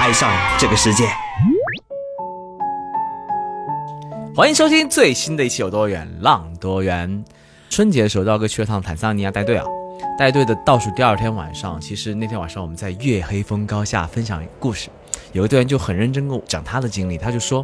爱上这个世界。欢迎收听最新的一期《有多远浪多远》。春节的时候，道哥去了趟坦桑尼亚带队啊。带队的倒数第二天晚上，其实那天晚上我们在月黑风高下分享故事，有个队员就很认真跟我讲他的经历，他就说，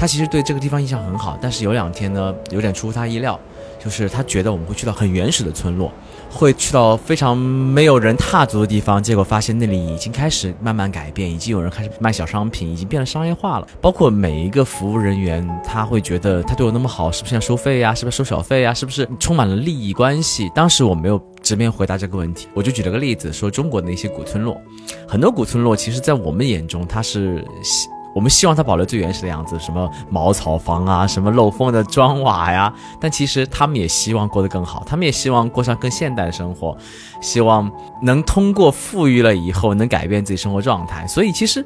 他其实对这个地方印象很好，但是有两天呢，有点出乎他意料，就是他觉得我们会去到很原始的村落。会去到非常没有人踏足的地方，结果发现那里已经开始慢慢改变，已经有人开始卖小商品，已经变得商业化了。包括每一个服务人员，他会觉得他对我那么好，是不是要收费呀？是不是收小费呀？是不是充满了利益关系？当时我没有直面回答这个问题，我就举了个例子，说中国的一些古村落，很多古村落其实在我们眼中它是。我们希望它保留最原始的样子，什么茅草房啊，什么漏风的砖瓦呀。但其实他们也希望过得更好，他们也希望过上更现代的生活，希望能通过富裕了以后能改变自己生活状态。所以其实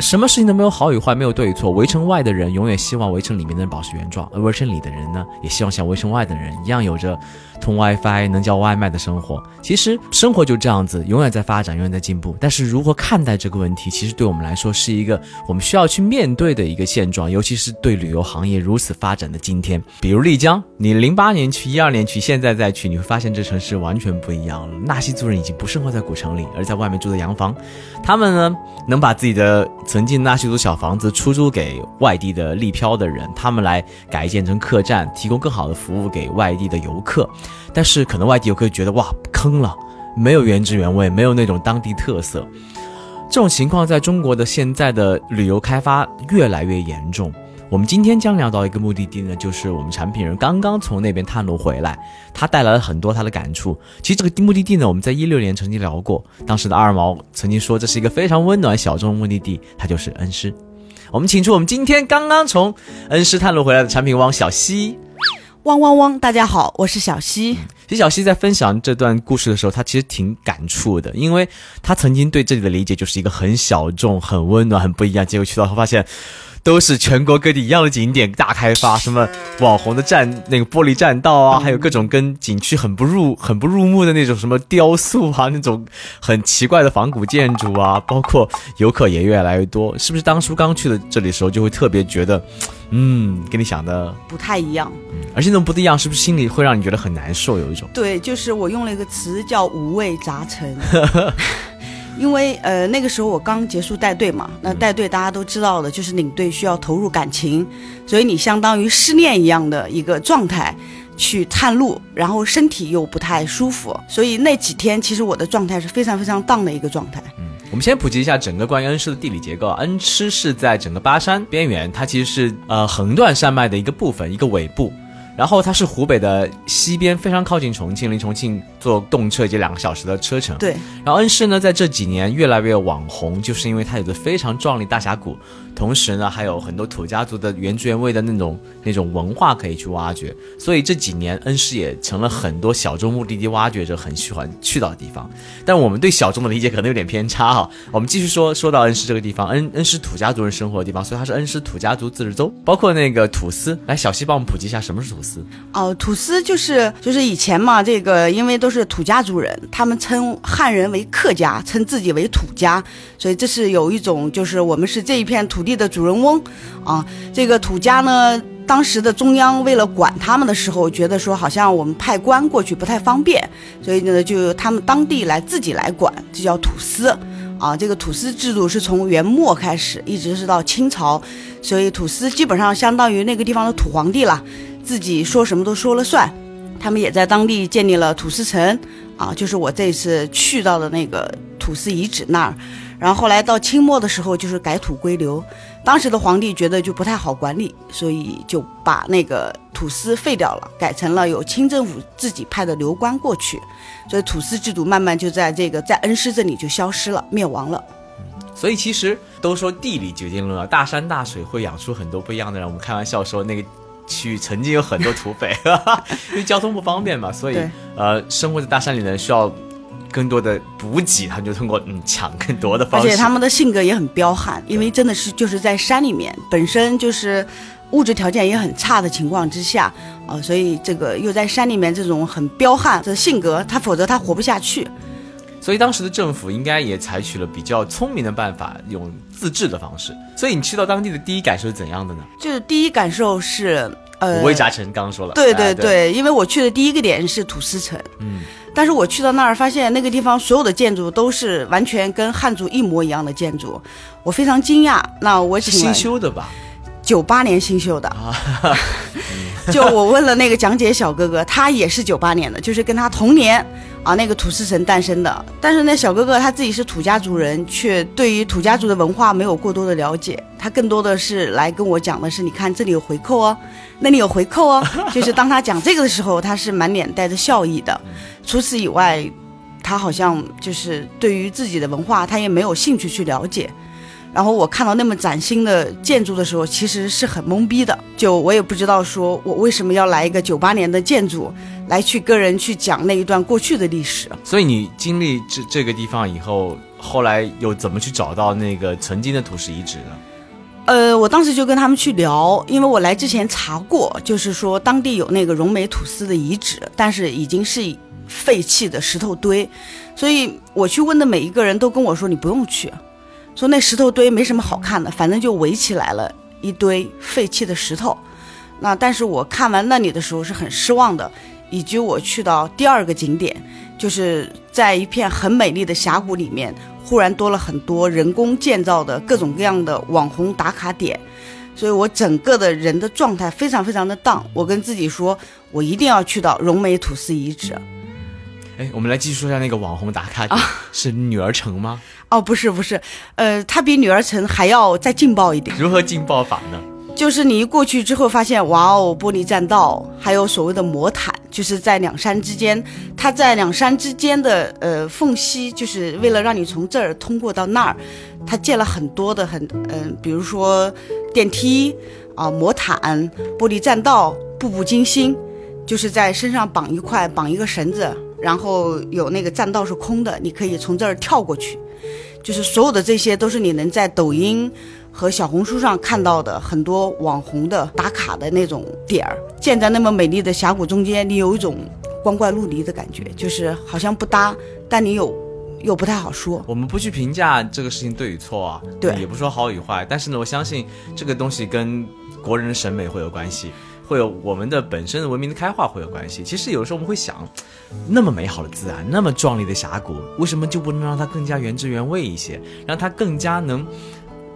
什么事情都没有好与坏，没有对与错。围城外的人永远希望围城里面的人保持原状，而围城里的人呢，也希望像围城外的人一样有着。通 WiFi 能叫外卖的生活，其实生活就这样子，永远在发展，永远在进步。但是如何看待这个问题，其实对我们来说是一个我们需要要去面对的一个现状，尤其是对旅游行业如此发展的今天。比如丽江，你零八年去，一二年去，现在再去，你会发现这城市完全不一样了。纳西族人已经不生活在古城里，而在外面住的洋房，他们呢能把自己的曾经纳西族小房子出租给外地的丽漂的人，他们来改建成客栈，提供更好的服务给外地的游客。但是可能外地游客觉得哇坑了，没有原汁原味，没有那种当地特色。这种情况在中国的现在的旅游开发越来越严重。我们今天将聊到一个目的地呢，就是我们产品人刚刚从那边探路回来，他带来了很多他的感触。其实这个目的地呢，我们在一六年曾经聊过，当时的二毛曾经说这是一个非常温暖小众目的地，它就是恩施。我们请出我们今天刚刚从恩施探路回来的产品汪小西。汪汪汪！大家好，我是小溪。其实小溪在分享这段故事的时候，他其实挺感触的，因为他曾经对这里的理解就是一个很小众、很温暖、很不一样，结果去到后发现。都是全国各地一样的景点大开发，什么网红的栈那个玻璃栈道啊，还有各种跟景区很不入很不入目的那种什么雕塑啊，那种很奇怪的仿古建筑啊，包括游客也越来越多，是不是？当初刚去的这里的时候，就会特别觉得，嗯，跟你想的不太一样。嗯，而且那种不一样，是不是心里会让你觉得很难受？有一种对，就是我用了一个词叫五味杂陈。因为呃那个时候我刚结束带队嘛，那带队大家都知道的，就是领队需要投入感情，所以你相当于失恋一样的一个状态去探路，然后身体又不太舒服，所以那几天其实我的状态是非常非常荡的一个状态。嗯，我们先普及一下整个关于恩施的地理结构，恩施是在整个巴山边缘，它其实是呃横断山脉的一个部分，一个尾部。然后它是湖北的西边，非常靠近重庆，离重庆坐动车也就两个小时的车程。对。然后恩施呢，在这几年越来越网红，就是因为它有着非常壮丽大峡谷。同时呢，还有很多土家族的原汁原味的那种那种文化可以去挖掘，所以这几年恩施也成了很多小众目的地挖掘者很喜欢去到的地方。但我们对小众的理解可能有点偏差哈。我们继续说，说到恩施这个地方，恩恩施土家族人生活的地方，所以它是恩施土家族自治州，包括那个土司。来，小西帮我们普及一下什么是土司。哦，土司就是就是以前嘛，这个因为都是土家族人，他们称汉人为客家，称自己为土家，所以这是有一种就是我们是这一片土。地的主人翁，啊，这个土家呢，当时的中央为了管他们的时候，觉得说好像我们派官过去不太方便，所以呢，就他们当地来自己来管，这叫土司，啊，这个土司制度是从元末开始，一直是到清朝，所以土司基本上相当于那个地方的土皇帝了，自己说什么都说了算。他们也在当地建立了土司城，啊，就是我这次去到的那个土司遗址那儿。然后后来到清末的时候，就是改土归流，当时的皇帝觉得就不太好管理，所以就把那个土司废掉了，改成了有清政府自己派的流官过去，所以土司制度慢慢就在这个在恩施这里就消失了，灭亡了。所以其实都说地理决定论啊，大山大水会养出很多不一样的人。我们开玩笑说那个。区域曾经有很多土匪，因为交通不方便嘛，所以呃，生活在大山里的人需要更多的补给，他们就通过嗯抢更多的方式。而且他们的性格也很彪悍，因为真的是就是在山里面，本身就是物质条件也很差的情况之下啊，所以这个又在山里面这种很彪悍的性格，他否则他活不下去。所以当时的政府应该也采取了比较聪明的办法，用自治的方式。所以你去到当地的第一感受是怎样的呢？就是第一感受是，呃，五味杂陈。刚刚说了，对对对，因为我去的第一个点是土司城，嗯，但是我去到那儿发现那个地方所有的建筑都是完全跟汉族一模一样的建筑，我非常惊讶。那我是新修的吧？九八年新修的。啊 就我问了那个讲解小哥哥，他也是九八年的，就是跟他同年啊，那个土司神诞生的。但是那小哥哥他自己是土家族人，却对于土家族的文化没有过多的了解。他更多的是来跟我讲的是，你看这里有回扣哦，那里有回扣哦。就是当他讲这个的时候，他是满脸带着笑意的。除此以外，他好像就是对于自己的文化，他也没有兴趣去了解。然后我看到那么崭新的建筑的时候，其实是很懵逼的。就我也不知道，说我为什么要来一个九八年的建筑，来去跟人去讲那一段过去的历史。所以你经历这这个地方以后，后来又怎么去找到那个曾经的土石遗址呢？呃，我当时就跟他们去聊，因为我来之前查过，就是说当地有那个荣美土司的遗址，但是已经是废弃的石头堆，所以我去问的每一个人都跟我说，你不用去。说那石头堆没什么好看的，反正就围起来了一堆废弃的石头。那但是我看完那里的时候是很失望的，以及我去到第二个景点，就是在一片很美丽的峡谷里面，忽然多了很多人工建造的各种各样的网红打卡点，所以我整个的人的状态非常非常的荡。我跟自己说，我一定要去到荣美土司遗址。哎，我们来继续说一下那个网红打卡点，是女儿城吗？哦，不是不是，呃，它比女儿城还要再劲爆一点。如何劲爆法呢？就是你一过去之后，发现哇哦，玻璃栈道，还有所谓的魔毯，就是在两山之间，它在两山之间的呃缝隙，就是为了让你从这儿通过到那儿，它建了很多的很嗯，比如说电梯啊、魔毯、玻璃栈道，步步惊心，就是在身上绑一块绑一个绳子，然后有那个栈道是空的，你可以从这儿跳过去。就是所有的这些都是你能在抖音和小红书上看到的很多网红的打卡的那种点儿，建在那么美丽的峡谷中间，你有一种光怪陆离的感觉，就是好像不搭，但你有又不太好说。我们不去评价这个事情对与错啊，对，也不说好与坏，但是呢，我相信这个东西跟国人的审美会有关系。会有我们的本身的文明的开化会有关系。其实有时候我们会想，那么美好的自然，那么壮丽的峡谷，为什么就不能让它更加原汁原味一些，让它更加能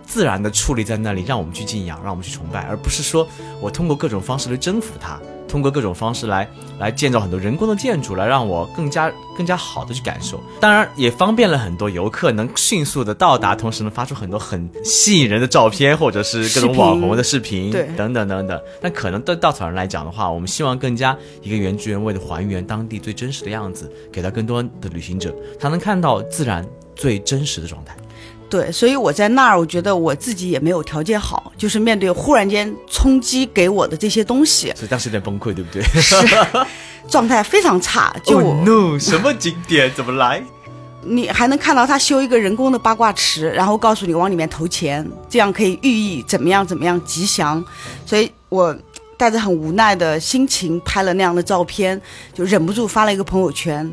自然的矗立在那里，让我们去敬仰，让我们去崇拜，而不是说我通过各种方式来征服它。通过各种方式来来建造很多人工的建筑，来让我更加更加好的去感受。当然也方便了很多游客能迅速的到达，同时能发出很多很吸引人的照片，或者是各种网红的视频，对，等等等等。但可能对稻草人来讲的话，我们希望更加一个原汁原味的还原当地最真实的样子，给到更多的旅行者，他能看到自然最真实的状态。对，所以我在那儿，我觉得我自己也没有调节好，就是面对忽然间冲击给我的这些东西，所以当时有点崩溃，对不对？是，状态非常差。就 no，什么景点怎么来？你还能看到他修一个人工的八卦池，然后告诉你往里面投钱，这样可以寓意怎么样怎么样吉祥。所以我带着很无奈的心情拍了那样的照片，就忍不住发了一个朋友圈，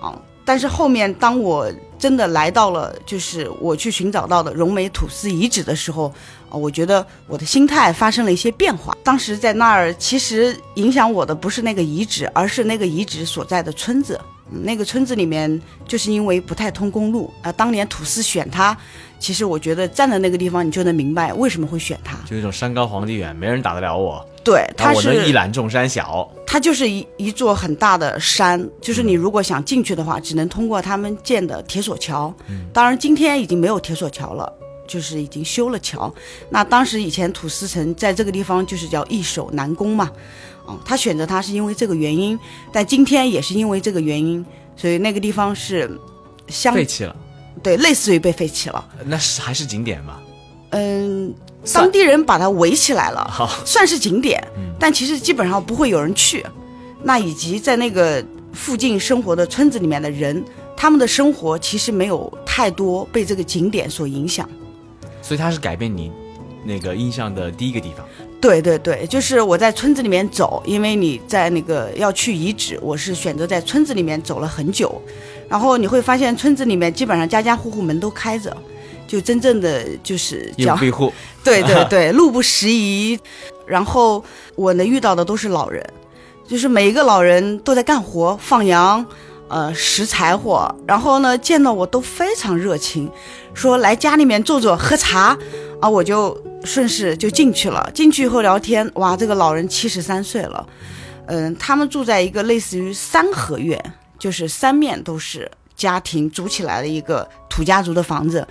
啊。但是后面，当我真的来到了，就是我去寻找到的荣美土司遗址的时候，啊，我觉得我的心态发生了一些变化。当时在那儿，其实影响我的不是那个遗址，而是那个遗址所在的村子。那个村子里面，就是因为不太通公路啊。当年土司选它，其实我觉得站在那个地方，你就能明白为什么会选它。就一种山高皇帝远，没人打得了我。对，它是一览众山小。它就是一一座很大的山，就是你如果想进去的话，只能通过他们建的铁索桥。当然，今天已经没有铁索桥了，就是已经修了桥。那当时以前土司城在这个地方就是叫易守难攻嘛。哦，他选择它是因为这个原因，但今天也是因为这个原因，所以那个地方是相废弃了。对，类似于被废弃了。那是还是景点吗？嗯，当地人把它围起来了，好，算是景点，嗯但其实基本上不会有人去。那以及在那个附近生活的村子里面的人，他们的生活其实没有太多被这个景点所影响。所以它是改变你那个印象的第一个地方。对对对，就是我在村子里面走，因为你在那个要去遗址，我是选择在村子里面走了很久，然后你会发现村子里面基本上家家户户门都开着，就真正的就是业务讲庇护，对 对对，路不拾遗。然后我能遇到的都是老人，就是每一个老人都在干活、放羊，呃，拾柴火。然后呢，见到我都非常热情，说来家里面坐坐喝茶啊，我就顺势就进去了。进去以后聊天，哇，这个老人七十三岁了，嗯，他们住在一个类似于三合院，就是三面都是家庭组起来的一个土家族的房子。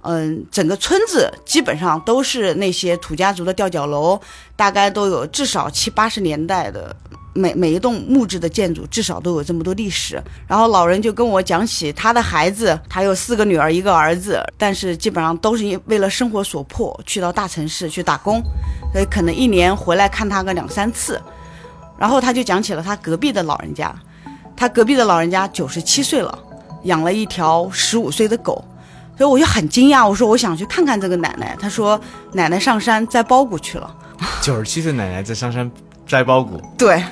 嗯，整个村子基本上都是那些土家族的吊脚楼，大概都有至少七八十年代的，每每一栋木质的建筑至少都有这么多历史。然后老人就跟我讲起他的孩子，他有四个女儿一个儿子，但是基本上都是因为了生活所迫去到大城市去打工，所以可能一年回来看他个两三次。然后他就讲起了他隔壁的老人家，他隔壁的老人家九十七岁了，养了一条十五岁的狗。所以我就很惊讶，我说我想去看看这个奶奶。他说奶奶上山摘包谷去了。九十七岁奶奶在上山摘包谷，对，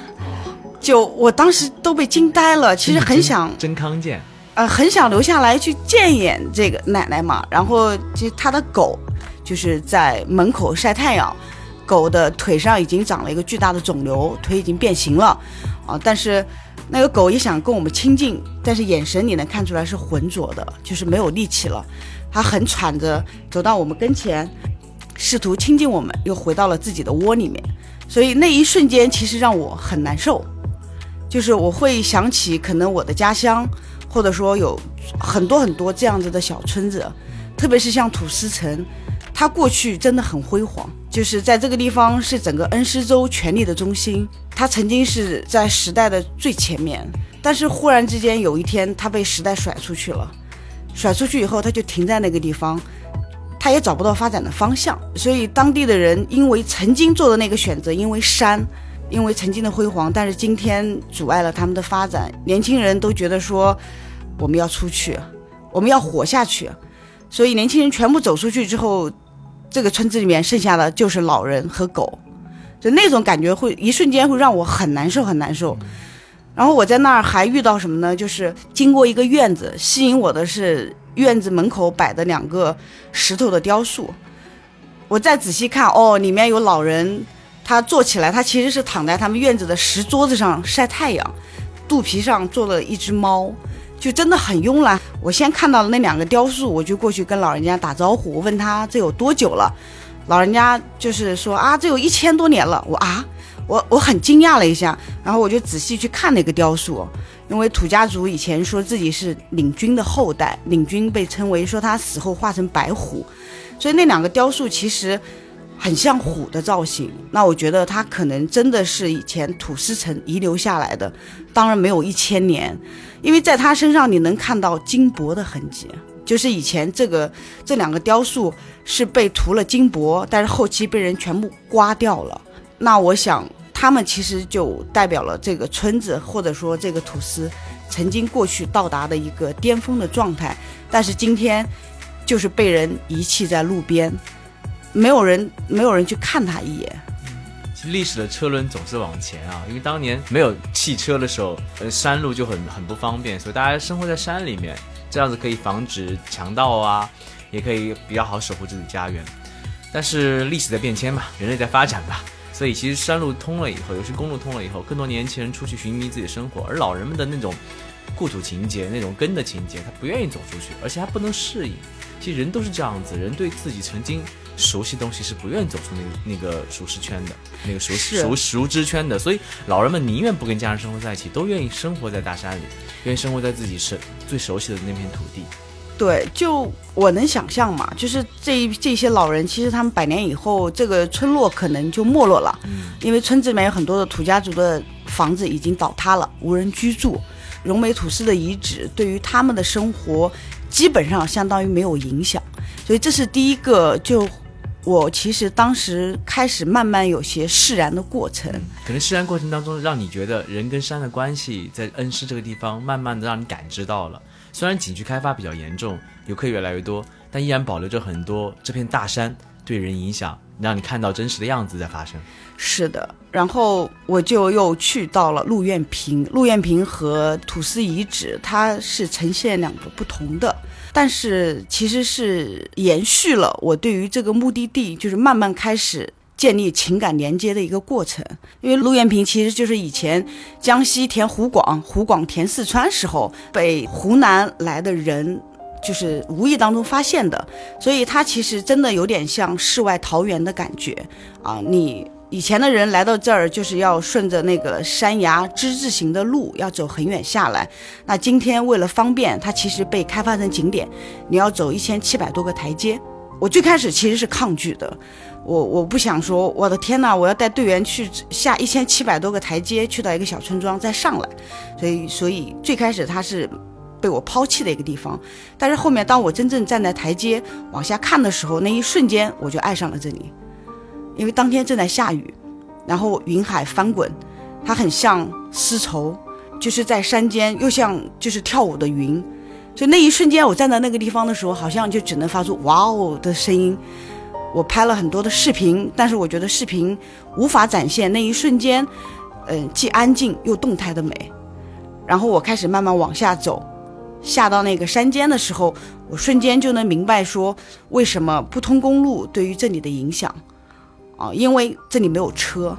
就我当时都被惊呆了。其实很想真康健，呃很想留下来去见一眼这个奶奶嘛。然后就他的狗就是在门口晒太阳，狗的腿上已经长了一个巨大的肿瘤，腿已经变形了啊。但是那个狗也想跟我们亲近，但是眼神你能看出来是浑浊的，就是没有力气了。它很喘着走到我们跟前，试图亲近我们，又回到了自己的窝里面。所以那一瞬间其实让我很难受，就是我会想起可能我的家乡，或者说有很多很多这样子的小村子，特别是像土司城，它过去真的很辉煌，就是在这个地方是整个恩施州权力的中心，它曾经是在时代的最前面，但是忽然之间有一天，它被时代甩出去了，甩出去以后，它就停在那个地方。他也找不到发展的方向，所以当地的人因为曾经做的那个选择，因为山，因为曾经的辉煌，但是今天阻碍了他们的发展。年轻人都觉得说，我们要出去，我们要活下去，所以年轻人全部走出去之后，这个村子里面剩下的就是老人和狗，就那种感觉会一瞬间会让我很难受，很难受。然后我在那儿还遇到什么呢？就是经过一个院子，吸引我的是院子门口摆的两个石头的雕塑。我再仔细看，哦，里面有老人，他坐起来，他其实是躺在他们院子的石桌子上晒太阳，肚皮上坐了一只猫，就真的很慵懒。我先看到了那两个雕塑，我就过去跟老人家打招呼，我问他这有多久了，老人家就是说啊，这有一千多年了。我啊。我我很惊讶了一下，然后我就仔细去看那个雕塑，因为土家族以前说自己是领军的后代，领军被称为说他死后化成白虎，所以那两个雕塑其实很像虎的造型。那我觉得它可能真的是以前土司城遗留下来的，当然没有一千年，因为在他身上你能看到金箔的痕迹，就是以前这个这两个雕塑是被涂了金箔，但是后期被人全部刮掉了。那我想。他们其实就代表了这个村子，或者说这个土司曾经过去到达的一个巅峰的状态，但是今天就是被人遗弃在路边，没有人没有人去看他一眼。其实历史的车轮总是往前啊，因为当年没有汽车的时候，呃，山路就很很不方便，所以大家生活在山里面，这样子可以防止强盗啊，也可以比较好守护自己家园。但是历史在变迁嘛，人类在发展吧。所以其实山路通了以后，尤其公路通了以后，更多年轻人出去寻觅自己的生活，而老人们的那种故土情节、那种根的情节，他不愿意走出去，而且他不能适应。其实人都是这样子，人对自己曾经熟悉东西是不愿意走出那个那个舒适圈的，那个熟熟熟知圈的。所以老人们宁愿不跟家人生活在一起，都愿意生活在大山里，愿意生活在自己是最熟悉的那片土地。对，就我能想象嘛，就是这这些老人，其实他们百年以后，这个村落可能就没落了，嗯，因为村子里面有很多的土家族的房子已经倒塌了，无人居住。荣美土司的遗址对于他们的生活基本上相当于没有影响，所以这是第一个就我其实当时开始慢慢有些释然的过程。可能释然过程当中，让你觉得人跟山的关系，在恩施这个地方，慢慢的让你感知到了。虽然景区开发比较严重，游客越来越多，但依然保留着很多这片大山对人影响，让你看到真实的样子在发生。是的，然后我就又去到了鹿院坪。鹿院坪和土司遗址，它是呈现两个不同的，但是其实是延续了我对于这个目的地，就是慢慢开始建立情感连接的一个过程。因为鹿苑坪其实就是以前江西填湖广，湖广填四川时候被湖南来的人。就是无意当中发现的，所以它其实真的有点像世外桃源的感觉啊！你以前的人来到这儿，就是要顺着那个山崖之字形的路，要走很远下来。那今天为了方便，它其实被开发成景点，你要走一千七百多个台阶。我最开始其实是抗拒的，我我不想说，我的天呐，我要带队员去下一千七百多个台阶，去到一个小村庄再上来，所以所以最开始它是。被我抛弃的一个地方，但是后面当我真正站在台阶往下看的时候，那一瞬间我就爱上了这里，因为当天正在下雨，然后云海翻滚，它很像丝绸，就是在山间又像就是跳舞的云，就那一瞬间我站在那个地方的时候，好像就只能发出哇哦的声音。我拍了很多的视频，但是我觉得视频无法展现那一瞬间，嗯，既安静又动态的美。然后我开始慢慢往下走。下到那个山间的时候，我瞬间就能明白说为什么不通公路对于这里的影响，啊，因为这里没有车，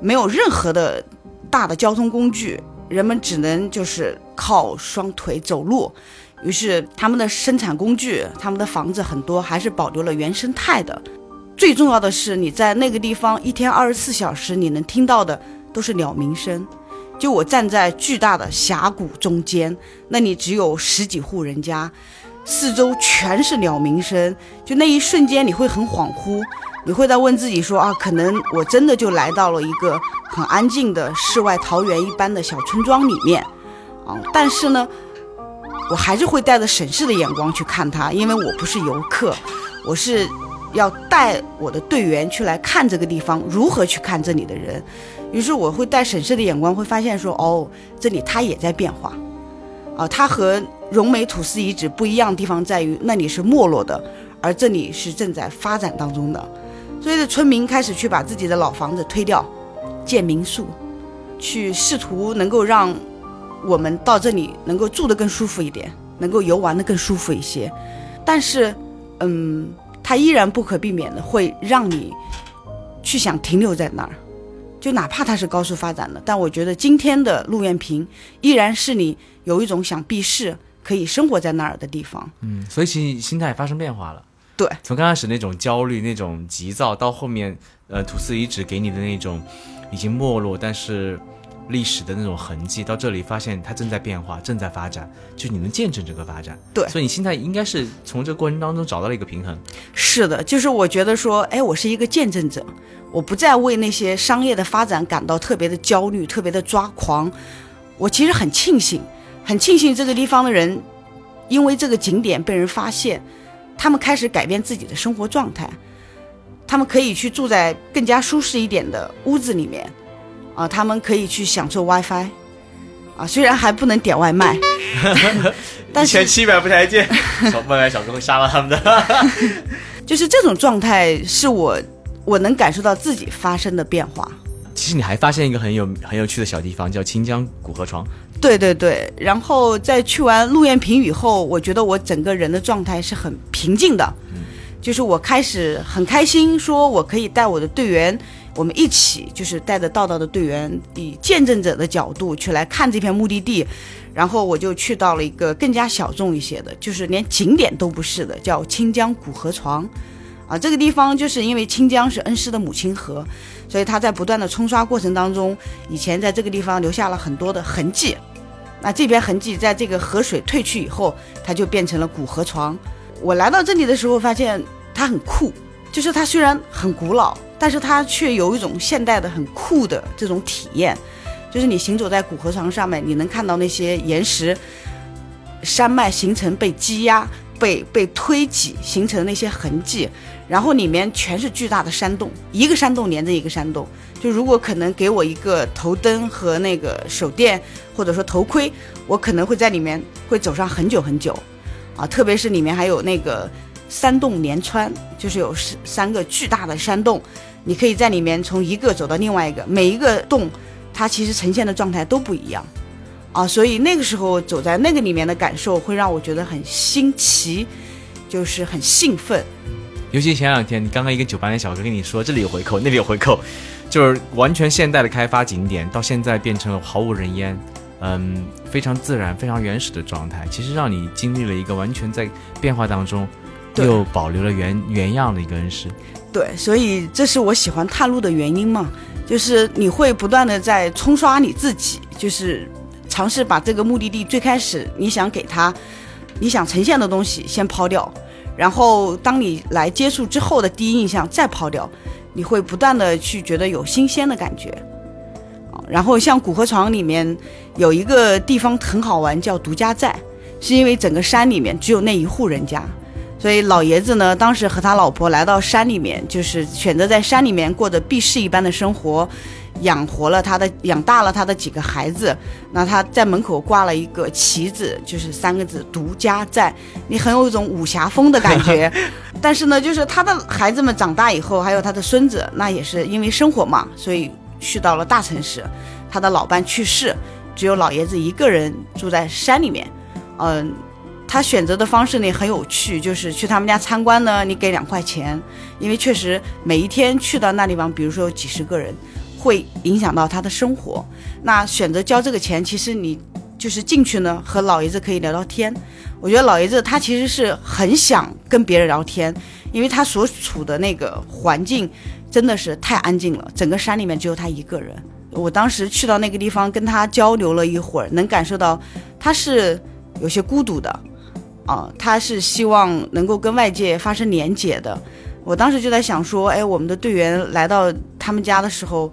没有任何的大的交通工具，人们只能就是靠双腿走路。于是他们的生产工具、他们的房子很多还是保留了原生态的。最重要的是，你在那个地方一天二十四小时，你能听到的都是鸟鸣声。就我站在巨大的峡谷中间，那里只有十几户人家，四周全是鸟鸣声。就那一瞬间，你会很恍惚，你会在问自己说啊，可能我真的就来到了一个很安静的世外桃源一般的小村庄里面，啊，但是呢，我还是会带着审视的眼光去看它，因为我不是游客，我是要带我的队员去来看这个地方，如何去看这里的人。于是我会带审视的眼光，会发现说，哦，这里它也在变化，啊，它和荣美土司遗址不一样的地方在于，那里是没落的，而这里是正在发展当中的。所以，村民开始去把自己的老房子推掉，建民宿，去试图能够让我们到这里能够住得更舒服一点，能够游玩的更舒服一些。但是，嗯，它依然不可避免的会让你去想停留在那儿。就哪怕它是高速发展的，但我觉得今天的陆苑坪依然是你有一种想避世、可以生活在那儿的地方。嗯，所以其实心态发生变化了。对，从刚开始那种焦虑、那种急躁，到后面，呃，土司遗址给你的那种已经没落，但是历史的那种痕迹，到这里发现它正在变化、正在发展，就你能见证这个发展。对，所以你心态应该是从这个过程当中找到了一个平衡。是的，就是我觉得说，哎，我是一个见证者。我不再为那些商业的发展感到特别的焦虑、特别的抓狂。我其实很庆幸，很庆幸这个地方的人，因为这个景点被人发现，他们开始改变自己的生活状态。他们可以去住在更加舒适一点的屋子里面，啊，他们可以去享受 WiFi，啊，虽然还不能点外卖，但是七百步台阶，外 卖小哥会杀了他们的。就是这种状态，是我。我能感受到自己发生的变化。其实你还发现一个很有很有趣的小地方，叫清江古河床。对对对，然后在去完陆苑平以后，我觉得我整个人的状态是很平静的。嗯，就是我开始很开心，说我可以带我的队员，我们一起就是带着道道的队员，以见证者的角度去来看这片目的地。然后我就去到了一个更加小众一些的，就是连景点都不是的，叫清江古河床。啊，这个地方就是因为清江是恩施的母亲河，所以它在不断的冲刷过程当中，以前在这个地方留下了很多的痕迹。那这边痕迹在这个河水退去以后，它就变成了古河床。我来到这里的时候，发现它很酷，就是它虽然很古老，但是它却有一种现代的很酷的这种体验。就是你行走在古河床上面，你能看到那些岩石山脉形成被积压、被被推挤形成的那些痕迹。然后里面全是巨大的山洞，一个山洞连着一个山洞。就如果可能给我一个头灯和那个手电，或者说头盔，我可能会在里面会走上很久很久，啊，特别是里面还有那个山洞连穿，就是有三三个巨大的山洞，你可以在里面从一个走到另外一个，每一个洞它其实呈现的状态都不一样，啊，所以那个时候走在那个里面的感受会让我觉得很新奇，就是很兴奋。尤其前两天，你刚刚一个九八年小哥跟你说这里有回扣，那里有回扣，就是完全现代的开发景点，到现在变成了毫无人烟，嗯，非常自然、非常原始的状态。其实让你经历了一个完全在变化当中，又保留了原原样的一个恩施。对，所以这是我喜欢探路的原因嘛，就是你会不断的在冲刷你自己，就是尝试把这个目的地最开始你想给他、你想呈现的东西先抛掉。然后，当你来接触之后的第一印象再抛掉，你会不断的去觉得有新鲜的感觉，啊，然后像古河床里面有一个地方很好玩，叫独家寨，是因为整个山里面只有那一户人家，所以老爷子呢，当时和他老婆来到山里面，就是选择在山里面过着避世一般的生活。养活了他的，养大了他的几个孩子。那他在门口挂了一个旗子，就是三个字“独家在”，你很有一种武侠风的感觉。但是呢，就是他的孩子们长大以后，还有他的孙子，那也是因为生活嘛，所以去到了大城市。他的老伴去世，只有老爷子一个人住在山里面。嗯，他选择的方式呢很有趣，就是去他们家参观呢，你给两块钱，因为确实每一天去到那地方，比如说有几十个人。会影响到他的生活。那选择交这个钱，其实你就是进去呢，和老爷子可以聊聊天。我觉得老爷子他其实是很想跟别人聊天，因为他所处的那个环境真的是太安静了，整个山里面只有他一个人。我当时去到那个地方跟他交流了一会儿，能感受到他是有些孤独的，啊，他是希望能够跟外界发生连接的。我当时就在想说，哎，我们的队员来到他们家的时候。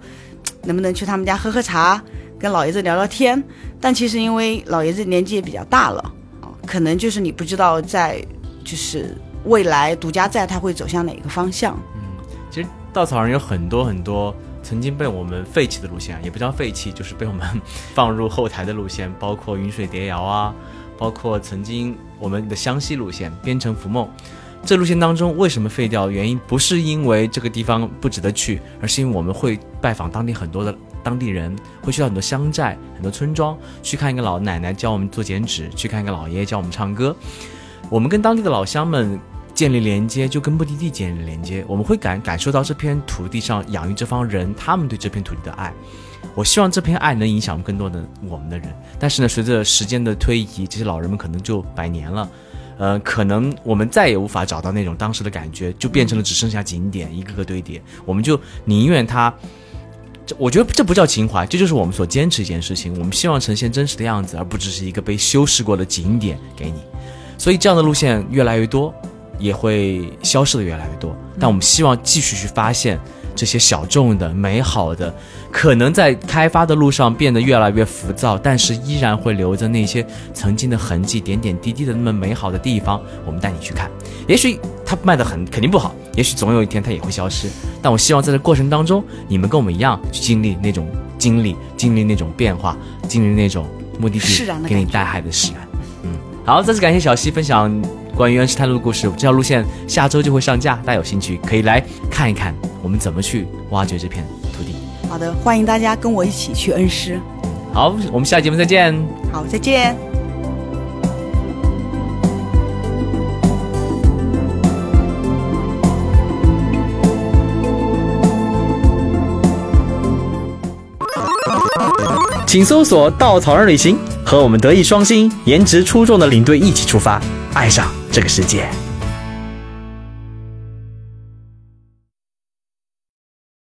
能不能去他们家喝喝茶，跟老爷子聊聊天？但其实因为老爷子年纪也比较大了啊，可能就是你不知道在就是未来独家在他会走向哪个方向。嗯，其实稻草人有很多很多曾经被我们废弃的路线，也不叫废弃，就是被我们 放入后台的路线，包括云水叠谣啊，包括曾经我们的湘西路线边城浮梦。这路线当中为什么废掉？原因不是因为这个地方不值得去，而是因为我们会拜访当地很多的当地人，会去到很多乡寨、很多村庄，去看一个老奶奶教我们做剪纸，去看一个老爷爷教我们唱歌。我们跟当地的老乡们建立连接，就跟目的地建立连接。我们会感感受到这片土地上养育这方人，他们对这片土地的爱。我希望这片爱能影响更多的我们的人。但是呢，随着时间的推移，这些老人们可能就百年了。呃，可能我们再也无法找到那种当时的感觉，就变成了只剩下景点一个个堆叠。我们就宁愿它，这我觉得这不叫情怀，这就是我们所坚持一件事情。我们希望呈现真实的样子，而不只是一个被修饰过的景点给你。所以这样的路线越来越多，也会消失的越来越多。但我们希望继续去发现。这些小众的、美好的，可能在开发的路上变得越来越浮躁，但是依然会留着那些曾经的痕迹，点点滴滴的那么美好的地方，我们带你去看。也许它卖的很肯定不好，也许总有一天它也会消失。但我希望在这过程当中，你们跟我们一样去经历那种经历，经历那种变化，经历那种目的地给你带来的释然。嗯，好，再次感谢小溪分享。关于恩施探路的故事，这条路线下周就会上架，大家有兴趣可以来看一看，我们怎么去挖掘这片土地。好的，欢迎大家跟我一起去恩施。好，我们下期节目再见。好，再见。请搜索“稻草人旅行”，和我们德艺双馨、颜值出众的领队一起出发，爱上。这个世界。